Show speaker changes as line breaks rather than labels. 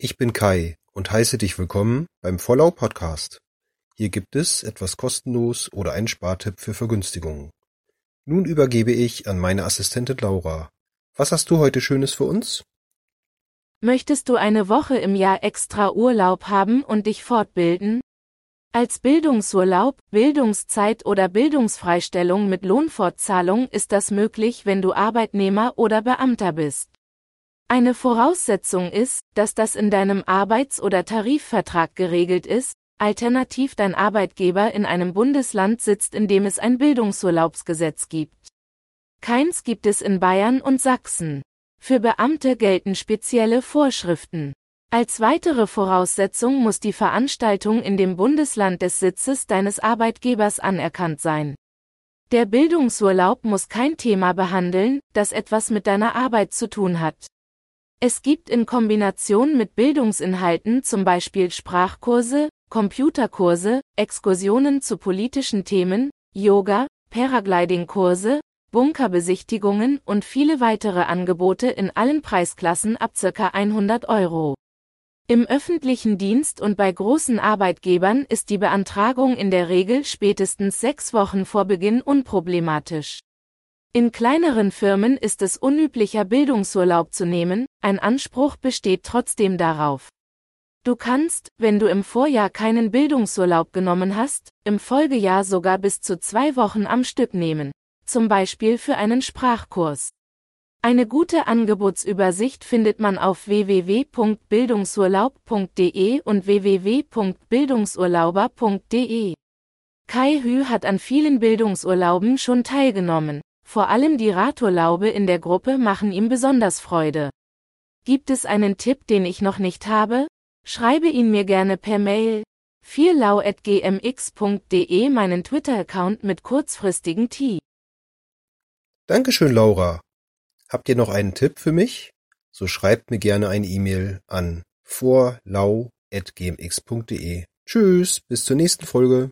Ich bin Kai und heiße dich willkommen beim Vollau Podcast. Hier gibt es etwas kostenlos oder einen Spartipp für Vergünstigungen. Nun übergebe ich an meine Assistentin Laura. Was hast du heute Schönes für uns?
Möchtest du eine Woche im Jahr extra Urlaub haben und dich fortbilden? Als Bildungsurlaub, Bildungszeit oder Bildungsfreistellung mit Lohnfortzahlung ist das möglich, wenn du Arbeitnehmer oder Beamter bist. Eine Voraussetzung ist, dass das in deinem Arbeits- oder Tarifvertrag geregelt ist, alternativ dein Arbeitgeber in einem Bundesland sitzt, in dem es ein Bildungsurlaubsgesetz gibt. Keins gibt es in Bayern und Sachsen. Für Beamte gelten spezielle Vorschriften. Als weitere Voraussetzung muss die Veranstaltung in dem Bundesland des Sitzes deines Arbeitgebers anerkannt sein. Der Bildungsurlaub muss kein Thema behandeln, das etwas mit deiner Arbeit zu tun hat. Es gibt in Kombination mit Bildungsinhalten zum Beispiel Sprachkurse, Computerkurse, Exkursionen zu politischen Themen, Yoga, Paragliding-Kurse, Bunkerbesichtigungen und viele weitere Angebote in allen Preisklassen ab ca. 100 Euro. Im öffentlichen Dienst und bei großen Arbeitgebern ist die Beantragung in der Regel spätestens sechs Wochen vor Beginn unproblematisch. In kleineren Firmen ist es unüblicher Bildungsurlaub zu nehmen, ein Anspruch besteht trotzdem darauf. Du kannst, wenn du im Vorjahr keinen Bildungsurlaub genommen hast, im Folgejahr sogar bis zu zwei Wochen am Stück nehmen, zum Beispiel für einen Sprachkurs. Eine gute Angebotsübersicht findet man auf www.bildungsurlaub.de und www.bildungsurlauber.de. Kai Hü hat an vielen Bildungsurlauben schon teilgenommen. Vor allem die Radurlaube in der Gruppe machen ihm besonders Freude. Gibt es einen Tipp, den ich noch nicht habe? Schreibe ihn mir gerne per Mail. vierlau.gmx.de meinen Twitter-Account mit kurzfristigen Tee.
Dankeschön, Laura. Habt ihr noch einen Tipp für mich? So schreibt mir gerne eine E-Mail an vorlau.gmx.de. Tschüss, bis zur nächsten Folge.